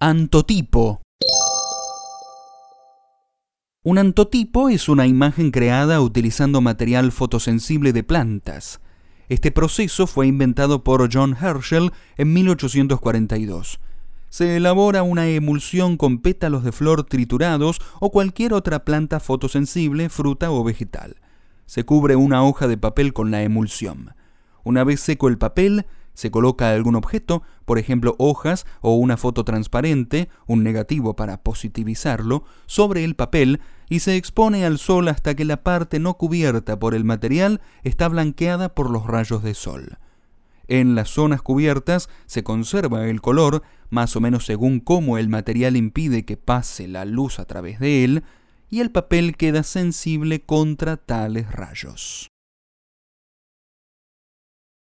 Antotipo. Un antotipo es una imagen creada utilizando material fotosensible de plantas. Este proceso fue inventado por John Herschel en 1842. Se elabora una emulsión con pétalos de flor triturados o cualquier otra planta fotosensible, fruta o vegetal. Se cubre una hoja de papel con la emulsión. Una vez seco el papel, se coloca algún objeto, por ejemplo hojas o una foto transparente, un negativo para positivizarlo, sobre el papel y se expone al sol hasta que la parte no cubierta por el material está blanqueada por los rayos de sol. En las zonas cubiertas se conserva el color, más o menos según cómo el material impide que pase la luz a través de él, y el papel queda sensible contra tales rayos.